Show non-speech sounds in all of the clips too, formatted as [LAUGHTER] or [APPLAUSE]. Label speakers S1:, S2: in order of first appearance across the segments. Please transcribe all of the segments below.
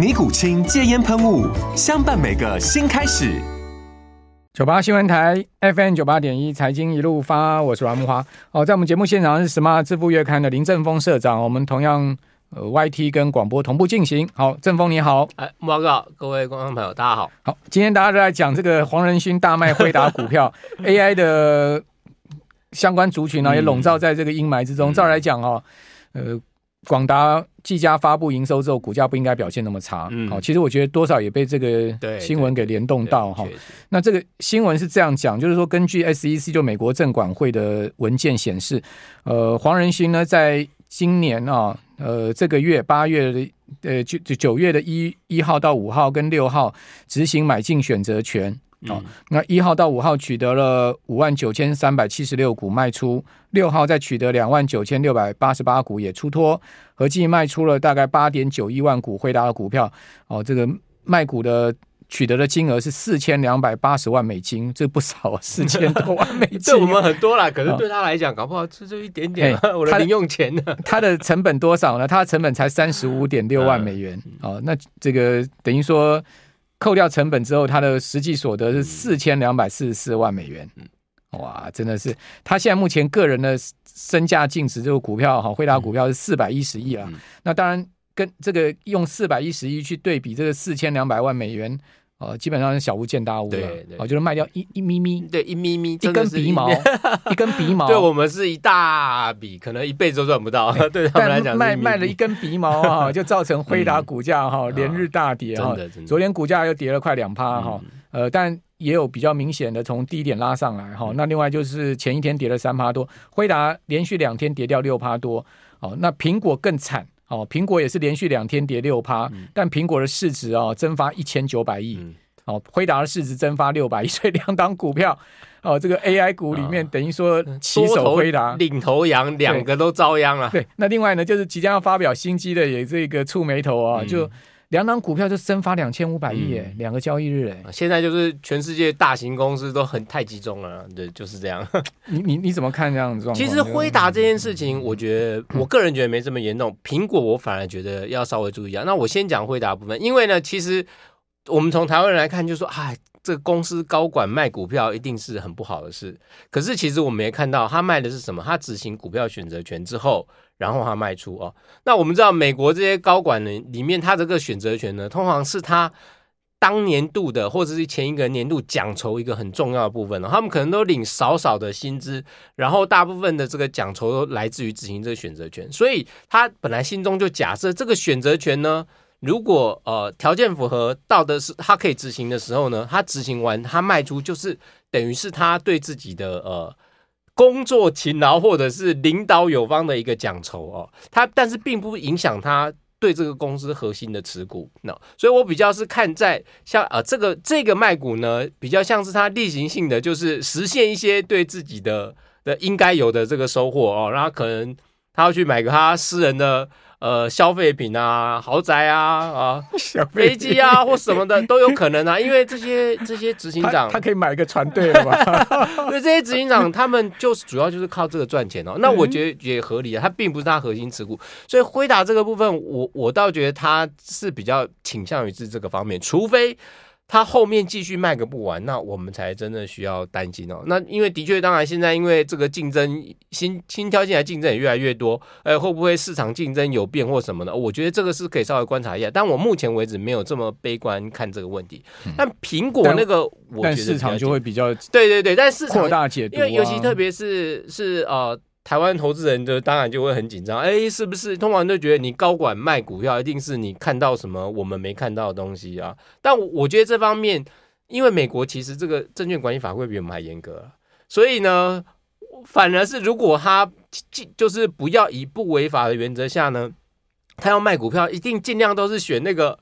S1: 尼古清戒烟喷雾，相伴每个新开始。
S2: 九八新闻台 FM 九八点一，财经一路发，我是阮木花。哦，在我们节目现场是《Smart 致富月刊》的林正峰社长，我们同样呃 YT 跟广播同步进行。好，正峰你好，
S3: 哎，慕驊哥，各位观众朋友，大家好。
S2: 好，今天大家都在讲这个黄仁勋大卖辉达股票，[LAUGHS] AI 的相关族群呢、啊、也笼罩在这个阴霾之中。照来讲哦，呃。广达、技嘉发布营收之后，股价不应该表现那么差。嗯，好，其实我觉得多少也被这个新闻给联动到哈。那这个新闻是这样讲，就是说，根据 SEC 就美国证管会的文件显示，呃，黄仁勋呢，在今年啊，呃，这个月八月的呃九九月的一一号到五号跟六号执行买进选择权。哦，那一号到五号取得了五万九千三百七十六股卖出，六号再取得两万九千六百八十八股也出脱，合计卖出了大概八点九一万股辉达的股票。哦，这个卖股的取得的金额是四千两百八十万美金，这不少啊，四千多万美 [LAUGHS] 金，
S3: 对我们很多啦。可是对他来讲，搞不好这就一点点，我的零用钱呢？
S2: 他的成本多少呢？他的成本才三十五点六万美元。哦，那这个等于说。扣掉成本之后，他的实际所得是四千两百四十四万美元。哇，真的是他现在目前个人的身价净值，这个股票哈，惠达股票是四百一十亿啊。那当然跟这个用四百一十亿去对比这个四千两百万美元。呃，基本上是小巫见大巫了，对对，哦，就是卖掉一一咪咪，
S3: 对，一咪咪，
S2: 一根鼻毛，[LAUGHS] 一根鼻毛，
S3: 对我们是一大笔，可能一辈子都赚不到。[LAUGHS] 对他们来讲，
S2: 卖卖了一根鼻毛啊，[LAUGHS] 就造成辉达股价哈连日大跌哈，昨天股价又跌了快两趴哈，呃，但也有比较明显的从低点拉上来哈。那另外就是前一天跌了三趴多，辉达连续两天跌掉六趴多，哦，那苹果更惨。哦，苹果也是连续两天跌六趴，嗯、但苹果的市值哦蒸发一千九百亿，嗯、哦，辉达的市值蒸发六百亿，[LAUGHS] 所以两档股票哦，这个 AI 股里面等于说齐守辉达
S3: 领头羊，两个都遭殃了。
S2: 对，那另外呢，就是即将要发表新机的也这个触眉头啊，嗯、就。两档股票就蒸发两千五百亿哎，两个交易日哎，
S3: 现在就是全世界大型公司都很太集中了，对，就是这样。[LAUGHS]
S2: 你你你怎么看这样的状况？
S3: 其实辉达这件事情，我觉得我个人觉得没这么严重。苹果我反而觉得要稍微注意一下。那我先讲辉达部分，因为呢，其实我们从台湾人来看，就说哎，这个公司高管卖股票一定是很不好的事。可是其实我们也看到他卖的是什么？他执行股票选择权之后。然后他卖出哦，那我们知道美国这些高管呢，里面他这个选择权呢，通常是他当年度的或者是前一个年度奖酬一个很重要的部分哦。他们可能都领少少的薪资，然后大部分的这个奖酬都来自于执行这个选择权，所以他本来心中就假设这个选择权呢，如果呃条件符合，到的是他可以执行的时候呢，他执行完他卖出，就是等于是他对自己的呃。工作勤劳或者是领导有方的一个奖酬哦，他但是并不影响他对这个公司核心的持股，那所以我比较是看在像啊这个这个卖股呢，比较像是他例行性的，就是实现一些对自己的的应该有的这个收获哦，然后可能他要去买个他私人的。呃，消费品啊，豪宅啊，啊，飞机啊，或什么的都有可能啊，因为这些这些执行长他，
S2: 他可以买一个船队了吧？[LAUGHS]
S3: 所以这些执行长他们就是主要就是靠这个赚钱哦。那我觉得也合理啊，他并不是他核心持股，所以辉达这个部分，我我倒觉得他是比较倾向于是这个方面，除非。它后面继续卖个不完，那我们才真的需要担心哦。那因为的确，当然现在因为这个竞争新新挑进来竞争也越来越多，哎，会不会市场竞争有变或什么的？我觉得这个是可以稍微观察一下。但我目前为止没有这么悲观看这个问题。但苹果那个，我觉得
S2: 市场就会比较
S3: 对对对，但市场
S2: 扩大解读，
S3: 因为尤其特别是是呃。台湾投资人就当然就会很紧张，哎，是不是？通常都觉得你高管卖股票，一定是你看到什么我们没看到的东西啊。但我觉得这方面，因为美国其实这个证券管理法规比我们还严格，所以呢，反而是如果他就是不要以不违法的原则下呢，他要卖股票，一定尽量都是选那个。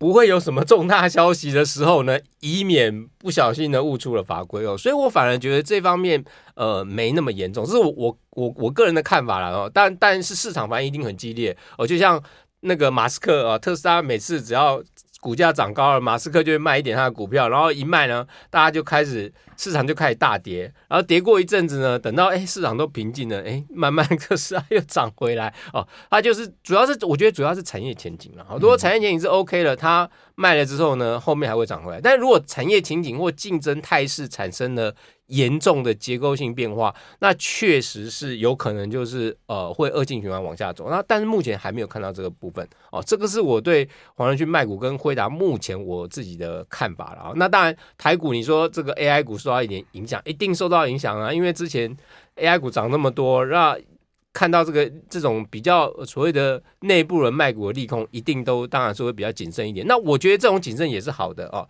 S3: 不会有什么重大消息的时候呢，以免不小心的误触了法规哦，所以我反而觉得这方面呃没那么严重，这是我我我我个人的看法了哦，但但是市场反应一定很激烈哦，就像那个马斯克啊，特斯拉每次只要。股价涨高了，马斯克就会卖一点他的股票，然后一卖呢，大家就开始市场就开始大跌，然后跌过一阵子呢，等到哎市场都平静了，哎慢慢特斯拉又涨回来哦，它就是主要是我觉得主要是产业前景了，好多产业前景是 OK 了，它卖了之后呢，后面还会涨回来，但如果产业前景或竞争态势产生了。严重的结构性变化，那确实是有可能就是呃会恶性循环往下走。那但是目前还没有看到这个部分哦，这个是我对黄仁勋卖股跟辉达目前我自己的看法了啊。那当然台股你说这个 AI 股受到一点影响，一定受到影响啊，因为之前 AI 股涨那么多，那看到这个这种比较所谓的内部人卖股的利空，一定都当然是会比较谨慎一点。那我觉得这种谨慎也是好的哦。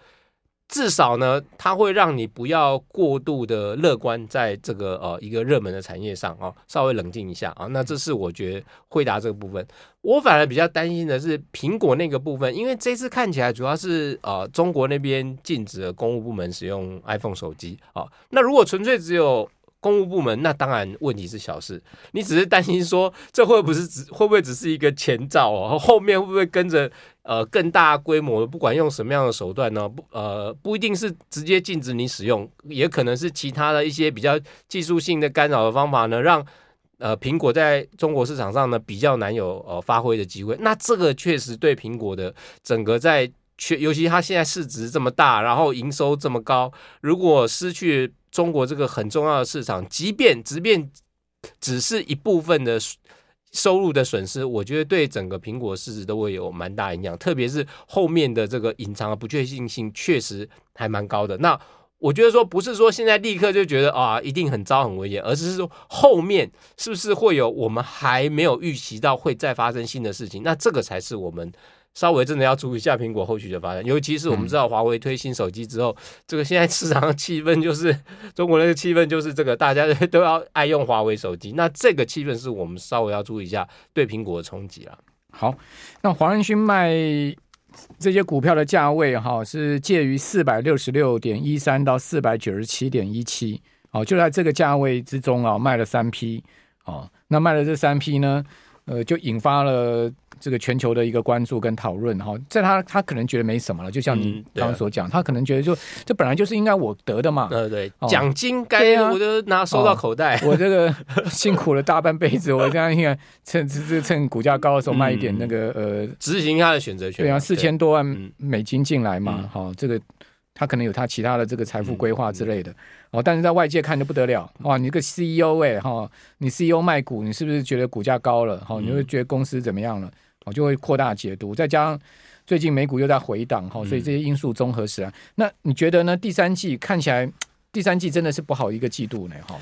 S3: 至少呢，它会让你不要过度的乐观，在这个呃一个热门的产业上啊、哦，稍微冷静一下啊。那这是我觉得回答这个部分，我反而比较担心的是苹果那个部分，因为这次看起来主要是呃中国那边禁止了公务部门使用 iPhone 手机啊、那如果纯粹只有公务部门，那当然问题是小事。你只是担心说，这会不会只会不会只是一个前兆哦？后面会不会跟着呃更大规模的？不管用什么样的手段呢？不呃不一定是直接禁止你使用，也可能是其他的一些比较技术性的干扰的方法呢，让呃苹果在中国市场上呢比较难有呃发挥的机会。那这个确实对苹果的整个在确，尤其它现在市值这么大，然后营收这么高，如果失去。中国这个很重要的市场，即便即便只是一部分的收入的损失，我觉得对整个苹果市值都会有蛮大影响。特别是后面的这个隐藏的不确定性确实还蛮高的。那我觉得说不是说现在立刻就觉得啊一定很糟很危险，而是说后面是不是会有我们还没有预期到会再发生新的事情？那这个才是我们。稍微真的要注意一下苹果后续的发展，尤其是我们知道华为推新手机之后，嗯、这个现在市场的气氛就是中国那个气氛就是这个大家都要爱用华为手机，那这个气氛是我们稍微要注意一下对苹果的冲击了。
S2: 好，那黄仁勋卖这些股票的价位哈是介于四百六十六点一三到四百九十七点一七，哦，就在这个价位之中啊卖了三批，哦，那卖了这三批呢，呃，就引发了。这个全球的一个关注跟讨论哈，在他他可能觉得没什么了，就像你刚刚所讲，他可能觉得就这本来就是应该我得的嘛，对
S3: 对，奖金该我就拿收到口袋，
S2: 哦、[LAUGHS] 我这个辛苦了大半辈子，我这样应该趁趁趁股价高的时候卖一点那个、嗯、呃，
S3: 执行他的选择权，
S2: 对啊，四千多万美金进来嘛，好、这个他可能有他其他的这个财富规划之类的。哦，但是在外界看就不得了哇！你这个 CEO 哎、欸、哈、哦，你 CEO 卖股，你是不是觉得股价高了？哈、哦，你会觉得公司怎么样了？哦，就会扩大解读。再加上最近美股又在回档哈、哦，所以这些因素综合起来，嗯、那你觉得呢？第三季看起来，第三季真的是不好一个季度呢？哈、哦，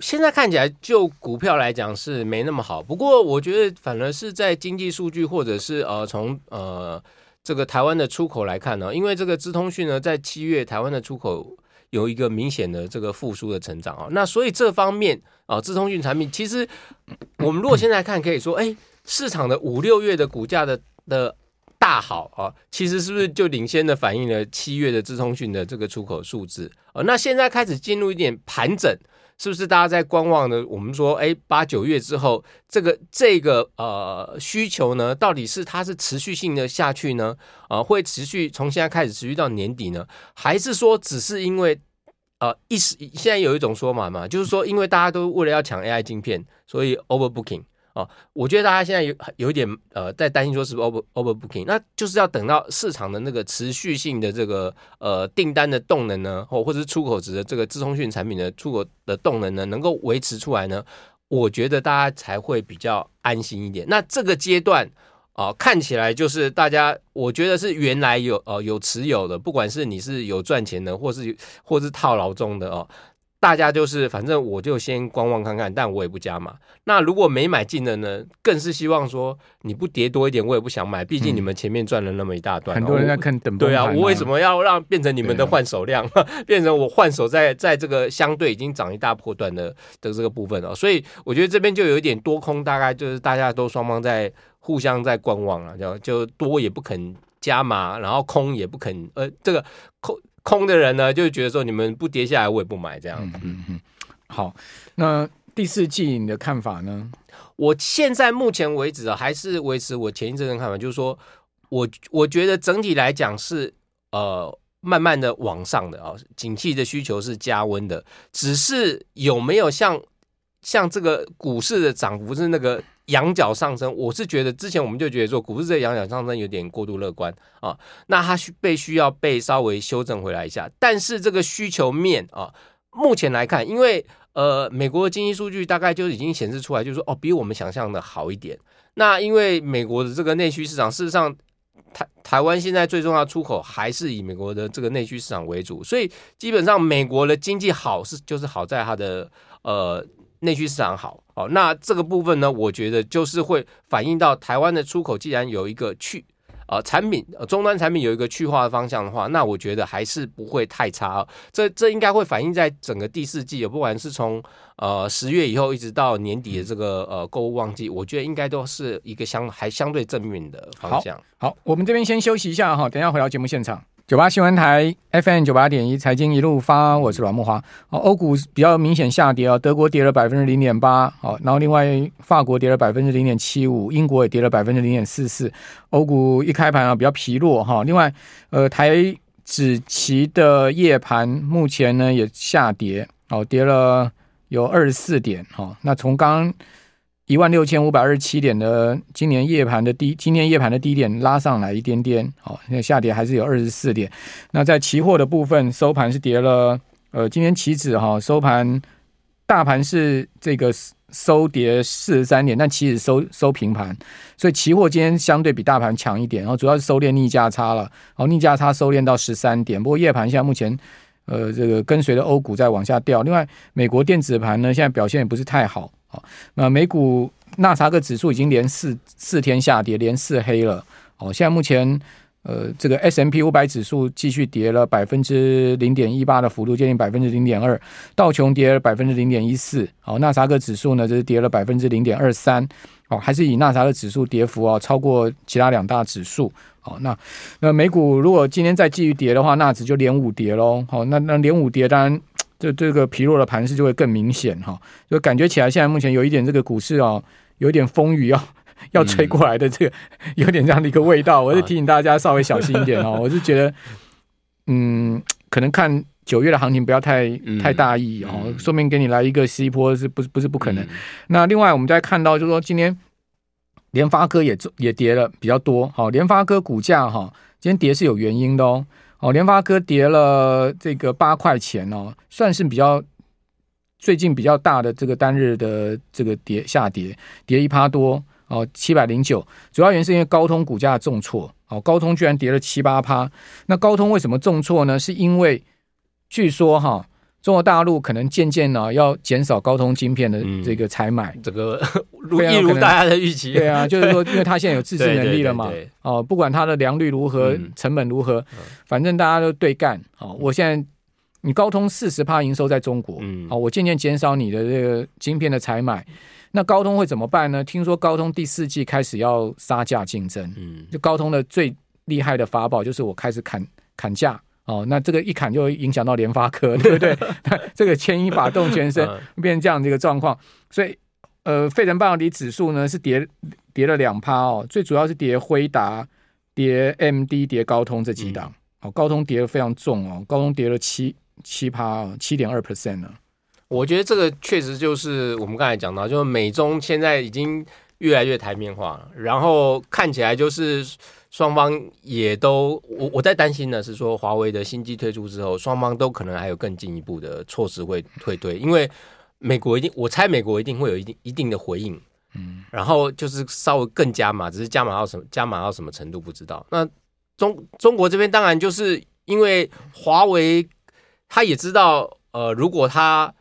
S3: 现在看起来就股票来讲是没那么好。不过我觉得反而是在经济数据或者是呃从呃这个台湾的出口来看呢，因为这个资通讯呢在七月台湾的出口。有一个明显的这个复苏的成长啊，那所以这方面啊，资通讯产品其实我们如果现在看，可以说，哎，市场的五六月的股价的的大好啊，其实是不是就领先的反映了七月的资通讯的这个出口数字啊？那现在开始进入一点盘整。是不是大家在观望呢？我们说，哎，八九月之后，这个这个呃需求呢，到底是它是持续性的下去呢？啊、呃，会持续从现在开始持续到年底呢？还是说只是因为呃一时现在有一种说法嘛，就是说因为大家都为了要抢 AI 镜片，所以 overbooking 哦，我觉得大家现在有有点呃在担心说是不是 over overbooking，那就是要等到市场的那个持续性的这个呃订单的动能呢，或或者是出口值的这个资通讯产品的出口的动能呢，能够维持出来呢，我觉得大家才会比较安心一点。那这个阶段啊、看起来就是大家，我觉得是原来有呃有持有的，不管是你是有赚钱的，或是或是套牢中的哦。大家就是，反正我就先观望看看，但我也不加码。那如果没买进的呢，更是希望说你不跌多一点，我也不想买。毕竟你们前面赚了那么一大段，
S2: 很多人在看等、啊。
S3: 对啊，我为什么要让变成你们的换手量，啊、[LAUGHS] 变成我换手在在这个相对已经涨一大波段的的这个部分哦？所以我觉得这边就有一点多空，大概就是大家都双方在互相在观望了，就就多也不肯加码，然后空也不肯，呃，这个空。空的人呢，就觉得说你们不跌下来，我也不买这样。嗯
S2: 嗯嗯。好，那第四季你的看法呢？
S3: 我现在目前为止啊，还是维持我前一阵的看法，就是说我我觉得整体来讲是呃慢慢的往上的啊，景气的需求是加温的，只是有没有像像这个股市的涨幅是那个。羊角上升，我是觉得之前我们就觉得说股市这羊角上升有点过度乐观啊，那它需被需要被稍微修正回来一下。但是这个需求面啊，目前来看，因为呃美国的经济数据大概就已经显示出来，就是说哦比我们想象的好一点。那因为美国的这个内需市场，事实上台台湾现在最重要的出口还是以美国的这个内需市场为主，所以基本上美国的经济好是就是好在它的呃。内需市场好，哦，那这个部分呢，我觉得就是会反映到台湾的出口，既然有一个去，呃，产品，呃，终端产品有一个去化的方向的话，那我觉得还是不会太差哦。这这应该会反映在整个第四季，不管是从呃十月以后一直到年底的这个呃购物旺季，我觉得应该都是一个相还相对正面的方向。
S2: 好，好，我们这边先休息一下哈，等一下回到节目现场。九八新闻台 FM 九八点一，财经一路发，我是阮慕驊。哦，欧股比较明显下跌啊，德国跌了百分之零点八，好，然后另外法国跌了百分之零点七五，英国也跌了百分之零点四四。欧股一开盘啊，比较疲弱哈。另外，呃，台指期的夜盘目前呢也下跌，哦，跌了有二十四点哈。那从刚一万六千五百二十七点的今年夜盘的低，今天夜盘的低点拉上来一点点，好，那下跌还是有二十四点。那在期货的部分收盘是跌了，呃，今天期指哈收盘，大盘是这个收跌四十三点，但期指收收平盘，所以期货今天相对比大盘强一点，然后主要是收敛逆价差了，哦，逆价差收敛到十三点。不过夜盘现在目前，呃，这个跟随着欧股在往下掉。另外，美国电子盘呢现在表现也不是太好。那美股纳斯达克指数已经连四四天下跌，连四黑了。哦，现在目前呃，这个 S M P 五百指数继续跌了百分之零点一八的幅度，接近百分之零点二。道琼跌了百分之零点一四。好，纳斯达克指数呢，就是跌了百分之零点二三。哦，还是以纳斯达克指数跌幅啊超过其他两大指数。好，那那美股如果今天再继续跌的话，纳指就连五跌喽。好，那那连五跌当然。这这个疲弱的盘势就会更明显哈，就感觉起来现在目前有一点这个股市哦，有一点风雨要要吹过来的这个，有点这样的一个味道。我是提醒大家稍微小心一点哦。我是觉得，嗯，可能看九月的行情不要太太大意哦，说明给你来一个西坡是不是不是不可能。那另外我们再看到就是说，今天联发科也也跌了比较多，好，联发科股价哈，今天跌是有原因的哦。哦，联发科跌了这个八块钱哦，算是比较最近比较大的这个单日的这个跌下跌，跌一趴多哦，七百零九。主要原因是因为高通股价重挫，哦，高通居然跌了七八趴。那高通为什么重挫呢？是因为据说哈。中国大陆可能渐渐呢要减少高通晶片的这个采买，
S3: 嗯、这个 [LAUGHS] 如一如大家的预期。
S2: 对啊，就是说，因为它现在有自制 [LAUGHS] 能力了嘛，哦，不管它的良率如何，嗯、成本如何，反正大家都对干。哦，我现在你高通四十趴营收在中国，嗯，哦，我渐渐减少你的这个晶片的采买，那高通会怎么办呢？听说高通第四季开始要杀价竞争，嗯，就高通的最厉害的法宝就是我开始砍砍价。哦，那这个一砍就会影响到联发科，[LAUGHS] 对不对？[LAUGHS] 这个牵一发动全身，变成这样的一个状况。所以，呃，费城半导体指数呢是跌跌了两趴哦，最主要是跌辉达、跌 AMD、跌高通这几档。哦、嗯，高通跌得非常重哦，高通跌了七七趴，七点二 percent 呢。
S3: 我觉得这个确实就是我们刚才讲到，就是美中现在已经越来越台面化，然后看起来就是双方也都我我在担心的是说，华为的新机推出之后，双方都可能还有更进一步的措施会退推，因为美国一定我猜美国一定会有一定一定的回应，嗯，然后就是稍微更加码，只是加码到什么加码到什么程度不知道。那中中国这边当然就是因为华为他也知道，呃，如果他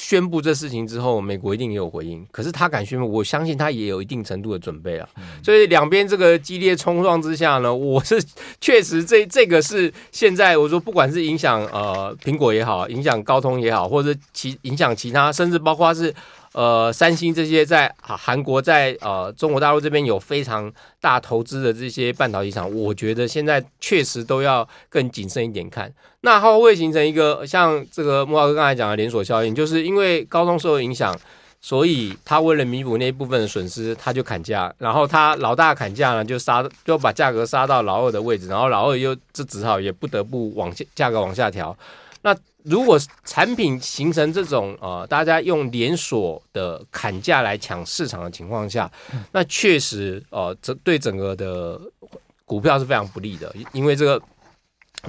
S3: 宣布这事情之后，美国一定也有回应。可是他敢宣布，我相信他也有一定程度的准备啊。所以两边这个激烈冲撞之下呢，我是确实这这个是现在我说，不管是影响呃苹果也好，影响高通也好，或者其影响其他，甚至包括是。呃，三星这些在韩国在呃中国大陆这边有非常大投资的这些半导体厂，我觉得现在确实都要更谨慎一点看。那它会不会形成一个像这个慕驊哥刚才讲的连锁效应？就是因为高通受影响，所以他为了弥补那一部分的损失，他就砍价，然后他老大砍价呢，就杀就把价格杀到老二的位置，然后老二又这只好也不得不往下价格往下调。那如果产品形成这种呃，大家用连锁的砍价来抢市场的情况下，那确实呃，这对整个的股票是非常不利的，因为这个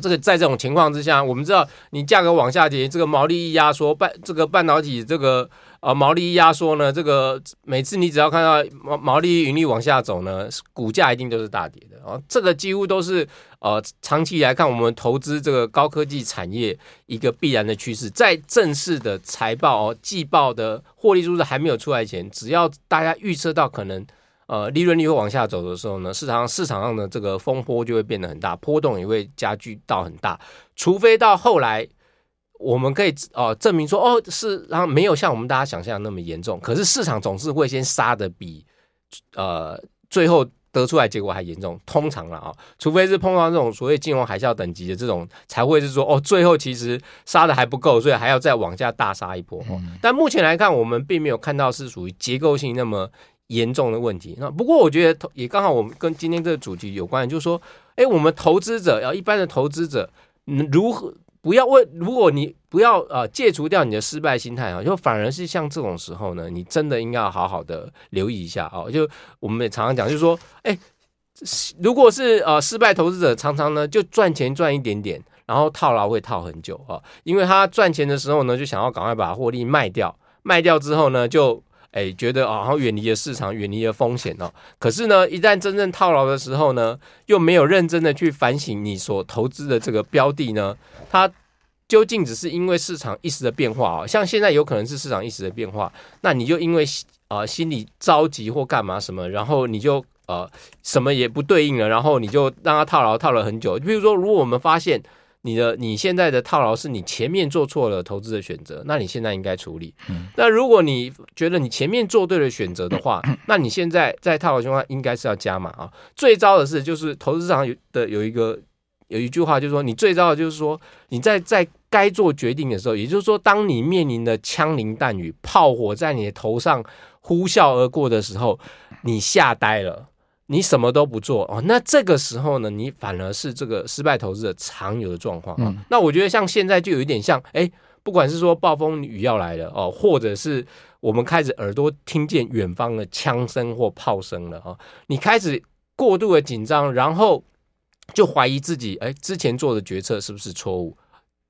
S3: 这个在这种情况之下，我们知道你价格往下跌，这个毛利一压缩，半这个半导体这个。啊，毛利压缩呢，这个每次你只要看到毛毛利盈利往下走呢，股价一定都是大跌的啊。这个几乎都是呃长期来看，我们投资这个高科技产业一个必然的趋势。在正式的财报哦季报的获利数字还没有出来前，只要大家预测到可能呃利润率会往下走的时候呢，市场上市场上的这个风波就会变得很大，波动也会加剧到很大，除非到后来。我们可以哦证明说哦是，然后没有像我们大家想象的那么严重，可是市场总是会先杀的比呃最后得出来结果还严重，通常了啊，除非是碰到这种所谓金融海啸等级的这种，才会是说哦最后其实杀的还不够，所以还要再往下大杀一波。但目前来看，我们并没有看到是属于结构性那么严重的问题。那不过我觉得也刚好我们跟今天这个主题有关，就是说，哎，我们投资者要一般的投资者如何？不要为，如果你不要呃戒除掉你的失败心态啊，就反而是像这种时候呢，你真的应该要好好的留意一下啊。就我们也常常讲，就是说，哎，如果是呃失败投资者，常常呢就赚钱赚一点点，然后套牢会套很久啊，因为他赚钱的时候呢，就想要赶快把获利卖掉，卖掉之后呢，就哎觉得啊，然后远离了市场，远离了风险哦。可是呢，一旦真正套牢的时候呢，又没有认真的去反省你所投资的这个标的呢。它究竟只是因为市场一时的变化啊？像现在有可能是市场一时的变化，那你就因为啊、心里着急或干嘛什么，然后你就呃什么也不对应了，然后你就让它套牢套了很久。比如说，如果我们发现你的你现在的套牢是你前面做错了投资的选择，那你现在应该处理。那如果你觉得你前面做对了选择的话，那你现在在套牢情况下应该是要加码啊。最糟的是，就是投资市场有的有一个。有一句话就是说，你最糟的就是说，你在在该做决定的时候，也就是说，当你面临的枪林弹雨、炮火在你的头上呼啸而过的时候，你吓呆了，你什么都不做哦，那这个时候呢，你反而是这个失败投资者常有的状况啊。嗯、那我觉得像现在就有一点像，哎，不管是说暴风雨要来了哦，或者是我们开始耳朵听见远方的枪声或炮声了啊，你开始过度的紧张，然后。就怀疑自己，哎，之前做的决策是不是错误？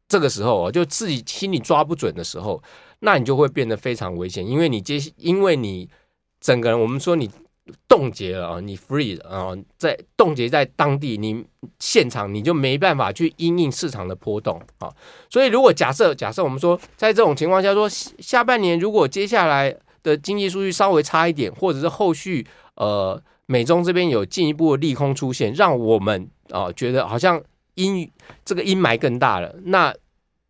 S3: 这个时候啊，就自己心里抓不准的时候，那你就会变得非常危险，因为你接，因为你整个人，我们说你冻结了啊，你 free 了啊，在冻结在当地，你现场你就没办法去因应市场的波动啊。所以，如果假设假设我们说，在这种情况下说，下半年如果接下来的经济数据稍微差一点，或者是后续呃美中这边有进一步的利空出现，让我们。啊、觉得好像阴这个阴霾更大了，那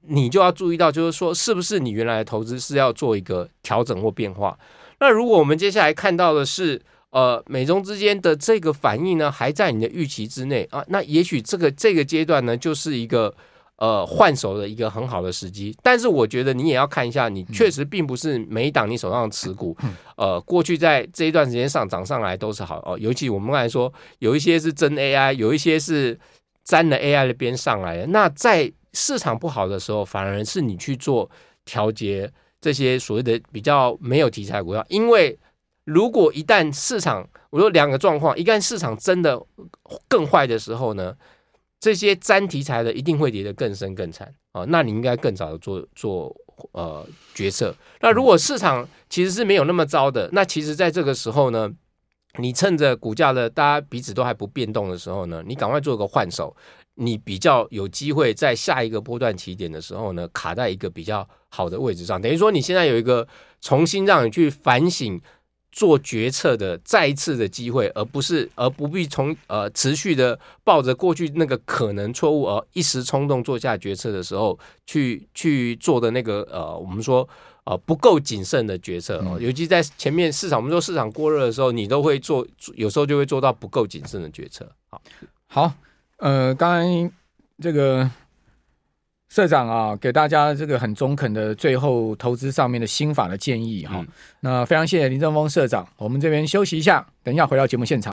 S3: 你就要注意到，就是说，是不是你原来的投资是要做一个调整或变化？那如果我们接下来看到的是，呃，美中之间的这个反应呢，还在你的预期之内啊，那也许这个这个阶段呢，就是一个。呃，换手的一个很好的时机，但是我觉得你也要看一下，你确实并不是每一档你手上的持股，呃，过去在这一段时间上涨上来都是好哦。尤其我们刚才说，有一些是真 AI，有一些是沾了 AI 的边上来的。那在市场不好的时候，反而是你去做调节这些所谓的比较没有题材股票，因为如果一旦市场，我说两个状况，一旦市场真的更坏的时候呢，这些沾题材的一定会跌得更深更惨啊。那你应该更早的做做呃决策。那如果市场其实是没有那么糟的，那其实在这个时候呢，你趁着股价的大家彼此都还不变动的时候呢，你赶快做个换手。你比较有机会在下一个波段起点的时候呢，卡在一个比较好的位置上，等于说你现在有一个重新让你去反省做决策的再一次的机会，而不是而不必从呃持续的抱着过去那个可能错误而一时冲动做下决策的时候去去做的那个呃我们说呃不够谨慎的决策哦，尤其在前面市场我们说市场过热的时候，你都会做有时候就会做到不够谨慎的决策。好，
S2: 好。呃，刚才这个社长啊，给大家这个很中肯的最后投资上面的心法的建议哈。嗯、那非常谢谢林正峰社长，我们这边休息一下，等一下回到节目现场。